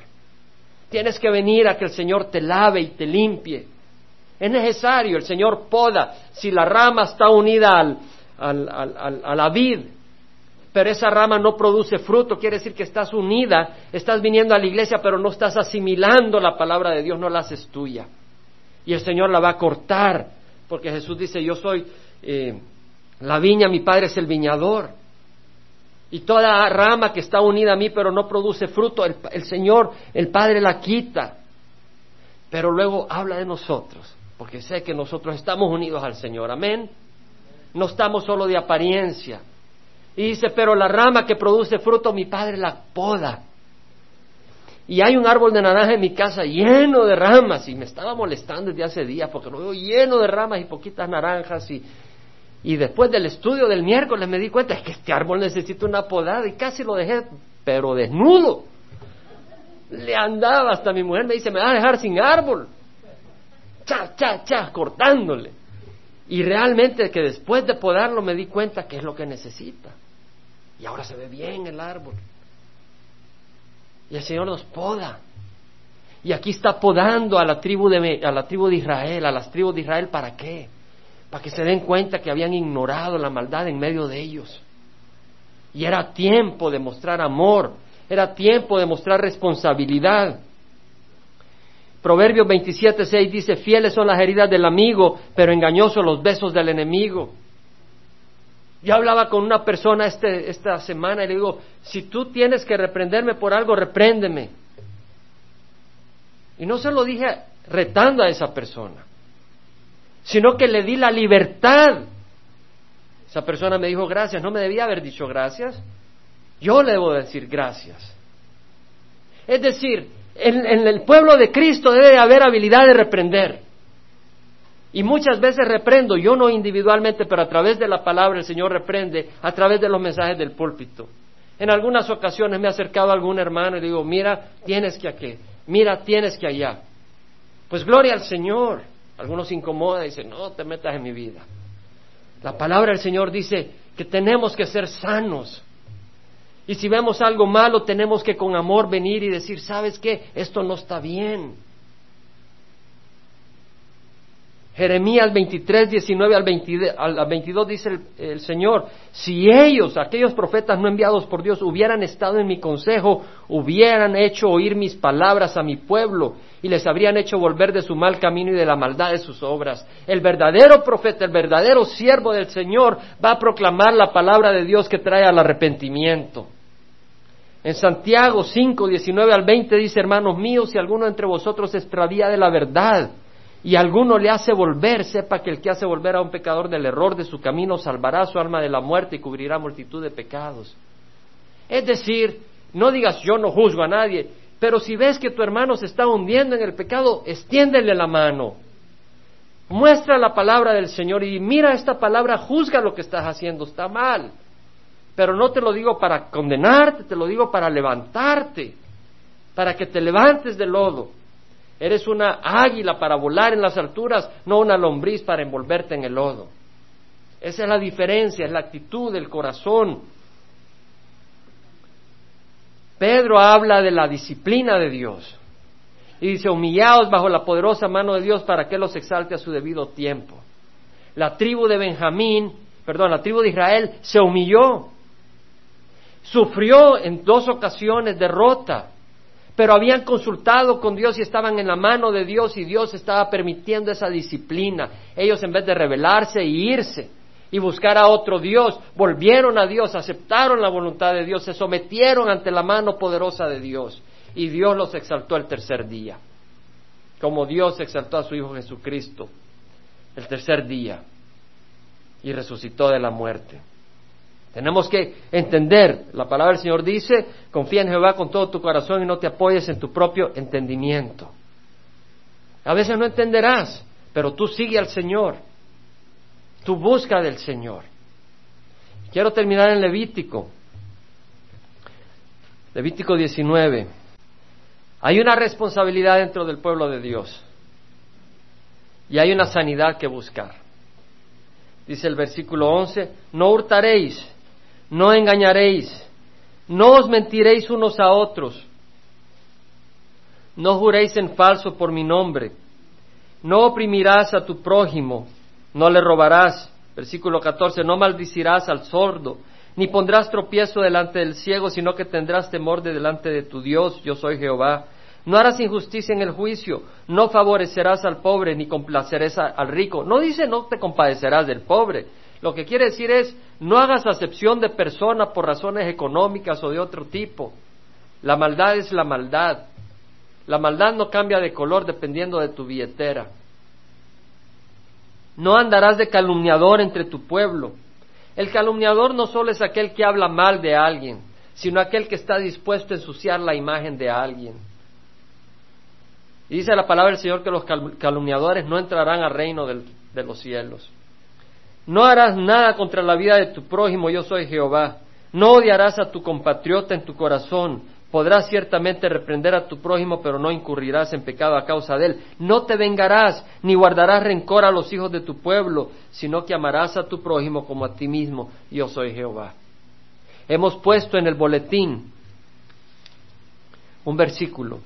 [SPEAKER 1] Tienes que venir a que el Señor te lave y te limpie. Es necesario, el Señor poda. Si la rama está unida al, a la vid, pero esa rama no produce fruto, quiere decir que estás unida, estás viniendo a la iglesia, pero no estás asimilando la palabra de Dios, no la haces tuya. Y el Señor la va a cortar, porque Jesús dice, yo soy eh, la viña, mi Padre es el viñador. Y toda rama que está unida a mí pero no produce fruto, el, Señor, el Padre la quita. Pero luego habla de nosotros, porque sé que nosotros estamos unidos al Señor. Amén. No estamos solo de apariencia. Y dice, pero la rama que produce fruto, mi Padre la poda. Y hay un árbol de naranja en mi casa lleno de ramas y me estaba molestando desde hace días porque lo veo lleno de ramas y poquitas naranjas y y después del estudio del miércoles me di cuenta, es que este árbol necesita una podada y casi lo dejé, pero desnudo. Le andaba hasta mi mujer me dice, me va a dejar sin árbol. Cha, cha, cha, cortándole. Y realmente que después de podarlo me di cuenta que es lo que necesita. Y ahora se ve bien el árbol. Y el Señor nos poda. Y aquí está podando a la tribu de, a la tribu de Israel, a las tribus de Israel, ¿para qué? para que se den cuenta que habían ignorado la maldad en medio de ellos. Y era tiempo de mostrar amor, era tiempo de mostrar responsabilidad. Proverbios 27.6 dice, fieles son las heridas del amigo, pero engañosos los besos del enemigo. Yo hablaba con una persona este, esta semana y le digo, si tú tienes que reprenderme por algo, repréndeme. Y no se lo dije retando a esa persona sino que le di la libertad. Esa persona me dijo gracias, no me debía haber dicho gracias. Yo le debo decir gracias. Es decir, en, el pueblo de Cristo debe haber habilidad de reprender. Y muchas veces reprendo, yo no individualmente, pero a través de la palabra el Señor reprende, a través de los mensajes del púlpito. En algunas ocasiones me ha acercado a algún hermano y le digo, mira, tienes que aquí, mira, tienes que allá. Pues gloria al Señor. Algunos se incomodan y dicen, no te metas en mi vida. La palabra del Señor dice que tenemos que ser sanos. Y si vemos algo malo, tenemos que con amor venir y decir, ¿sabes qué? Esto no está bien. Jeremías 23, 19 al 22, dice el, el, Señor, si ellos, aquellos profetas no enviados por Dios, hubieran estado en mi consejo, hubieran hecho oír mis palabras a mi pueblo y les habrían hecho volver de su mal camino y de la maldad de sus obras. El verdadero profeta, el verdadero siervo del Señor va a proclamar la palabra de Dios que trae al arrepentimiento. En Santiago 5, 19 al 20 dice, hermanos míos, si alguno entre vosotros extravía de la verdad, y alguno le hace volver, sepa que el que hace volver a un pecador del error de su camino salvará su alma de la muerte y cubrirá multitud de pecados. Es decir, no digas yo no juzgo a nadie, pero si ves que tu hermano se está hundiendo en el pecado, extiéndele la mano. Muestra la palabra del Señor y mira esta palabra, juzga lo que estás haciendo, está mal. Pero no te lo digo para condenarte, te lo digo para levantarte, para que te levantes del lodo Eres una águila para volar en las alturas, no una lombriz para envolverte en el lodo. Esa es la diferencia, es la actitud del corazón. Pedro habla de la disciplina de Dios y dice, humillaos bajo la poderosa mano de Dios para que los exalte a su debido tiempo. La tribu de Benjamín, perdón, la tribu de Israel se humilló, sufrió en dos ocasiones derrota, pero habían consultado con Dios y estaban en la mano de Dios y Dios estaba permitiendo esa disciplina. Ellos en vez de rebelarse e irse y buscar a otro Dios, volvieron a Dios, aceptaron la voluntad de Dios, se sometieron ante la mano poderosa de Dios y Dios los exaltó el tercer día, como Dios exaltó a su Hijo Jesucristo el tercer día y resucitó de la muerte. Tenemos que entender, la palabra del Señor dice, confía en Jehová con todo tu corazón y no te apoyes en tu propio entendimiento. A veces no entenderás, pero tú sigue al Señor, tú busca del Señor. Quiero terminar en Levítico, Levítico 19. Hay una responsabilidad dentro del pueblo de Dios y hay una sanidad que buscar. Dice el versículo 11, no hurtaréis no engañaréis, no os mentiréis unos a otros, no juréis en falso por mi nombre, no oprimirás a tu prójimo, no le robarás. Versículo 14, no maldicirás al sordo, ni pondrás tropiezo delante del ciego, sino que tendrás temor de delante de tu Dios, yo soy Jehová. No harás injusticia en el juicio, no favorecerás al pobre, ni complacerás al rico. No dice no te compadecerás del pobre. Lo que quiere decir es no hagas acepción de persona por razones económicas o de otro tipo. La maldad es la maldad. La maldad no cambia de color dependiendo de tu billetera. No andarás de calumniador entre tu pueblo. El calumniador no solo es aquel que habla mal de alguien, sino aquel que está dispuesto a ensuciar la imagen de alguien. Y dice la palabra del Señor que los calumniadores no entrarán al reino de los cielos. No harás nada contra la vida de tu prójimo, yo soy Jehová. No odiarás a tu compatriota en tu corazón, Podrás ciertamente reprender a tu prójimo, pero no incurrirás en pecado a causa de él. No te vengarás, ni guardarás rencor a los hijos de tu pueblo, sino que amarás a tu prójimo como a ti mismo. Yo soy Jehová. Hemos puesto en el boletín un versículo.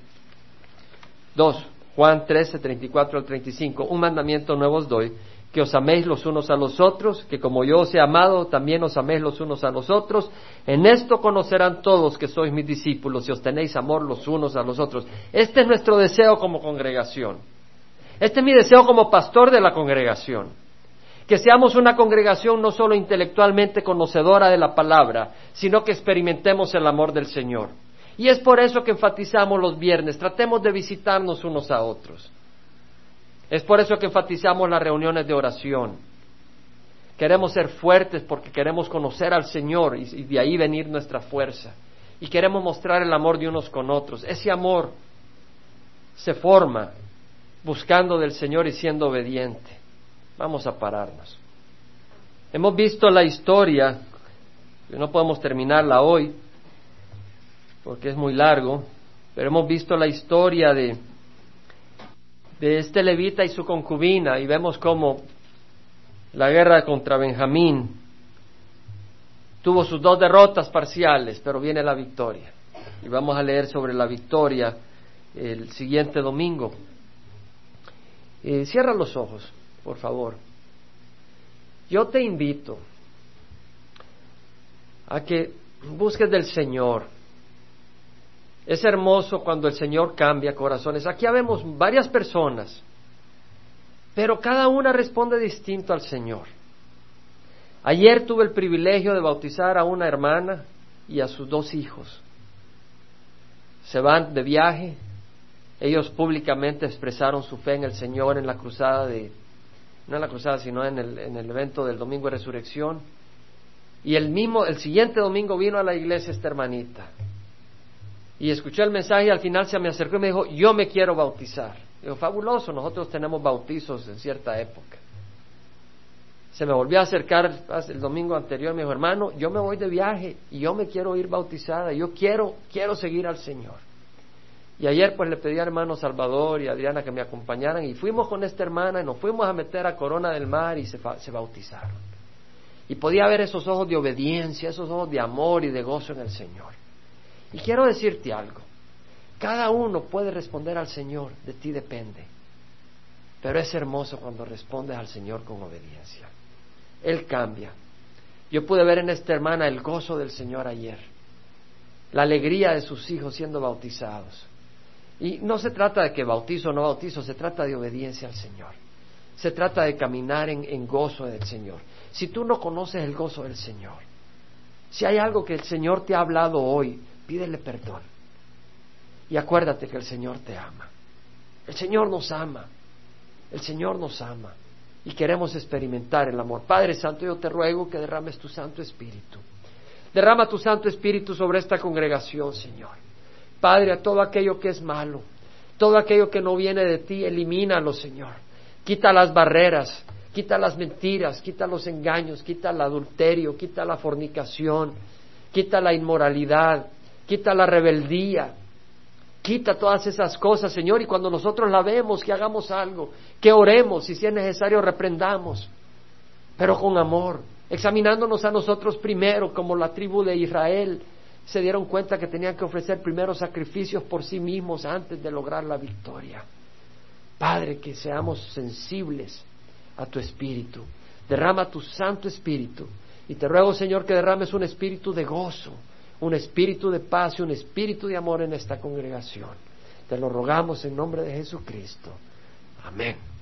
[SPEAKER 1] Dos, Juan 13, 34 al 35. Un mandamiento nuevo os doy, que os améis los unos a los otros, que como yo os he amado, también os améis los unos a los otros. En esto conocerán todos que sois mis discípulos y os tenéis amor los unos a los otros. Este es nuestro deseo como congregación. Este es mi deseo como pastor de la congregación. Que seamos una congregación no solo intelectualmente conocedora de la palabra, sino que experimentemos el amor del Señor. Y es por eso que enfatizamos los viernes, tratemos de visitarnos unos a otros. Es por eso que enfatizamos las reuniones de oración. Queremos ser fuertes porque queremos conocer al Señor y, de ahí venir nuestra fuerza. Y queremos mostrar el amor de unos con otros. Ese amor se forma buscando del Señor y siendo obediente. Vamos a pararnos. Hemos visto la historia, no podemos terminarla hoy porque es muy largo, pero hemos visto la historia de de este levita y su concubina y vemos cómo la guerra contra Benjamín tuvo sus dos derrotas parciales, pero viene la victoria. Y vamos a leer sobre la victoria el siguiente domingo. Eh, cierra los ojos, por favor. Yo te invito a que busques del Señor es hermoso cuando el Señor cambia corazones. Aquí vemos varias personas, pero cada una responde distinto al Señor. Ayer tuve el privilegio de bautizar a una hermana y a sus dos hijos. Se van de viaje. Ellos públicamente expresaron su fe en el Señor en la cruzada de, no en la cruzada, sino en el, en el evento del domingo de resurrección. Y el mismo, el siguiente domingo vino a la iglesia esta hermanita y escuché el mensaje y al final se me acercó y me dijo, yo me quiero bautizar. Digo, fabuloso, nosotros tenemos bautizos en cierta época. Se me volvió a acercar el domingo anterior, me dijo, hermano, yo me voy de viaje y yo me quiero ir bautizada, yo quiero, quiero seguir al Señor. Y ayer pues le pedí a hermano Salvador y a Adriana que me acompañaran y fuimos con esta hermana y nos fuimos a meter a Corona del Mar y se bautizaron. Y podía ver esos ojos de obediencia, esos ojos de amor y de gozo en el Señor. Y quiero decirte algo. Cada uno puede responder al Señor, de ti depende. Pero es hermoso cuando respondes al Señor con obediencia. Él cambia. Yo pude ver en esta hermana el gozo del Señor ayer, la alegría de sus hijos siendo bautizados. Y no se trata de que bautizo o no bautizo, se trata de obediencia al Señor. Se trata de caminar en, en gozo del Señor. Si tú no conoces el gozo del Señor, si hay algo que el Señor te ha hablado hoy, pídele perdón. Y acuérdate que el Señor te ama. El Señor nos ama. El Señor nos ama. Y queremos experimentar el amor. Padre Santo, yo te ruego que derrames tu Santo Espíritu. Derrama tu Santo Espíritu sobre esta congregación, Señor. Padre, a todo aquello que es malo, todo aquello que no viene de ti, elimínalo, Señor. Quita las barreras, quita las mentiras, quita los engaños, quita el adulterio, quita la fornicación, quita la inmoralidad, quita la rebeldía, quita todas esas cosas, Señor, y cuando nosotros la vemos, que hagamos algo, que oremos, y si es necesario, reprendamos, pero con amor, examinándonos a nosotros primero, como la tribu de Israel se dieron cuenta que tenían que ofrecer primero sacrificios por sí mismos antes de lograr la victoria. Padre, que seamos sensibles a tu espíritu. Derrama tu Santo Espíritu. Y te ruego, Señor, que derrames un espíritu de gozo, un espíritu de paz y un espíritu de amor en esta congregación. Te lo rogamos en nombre de Jesucristo. Amén.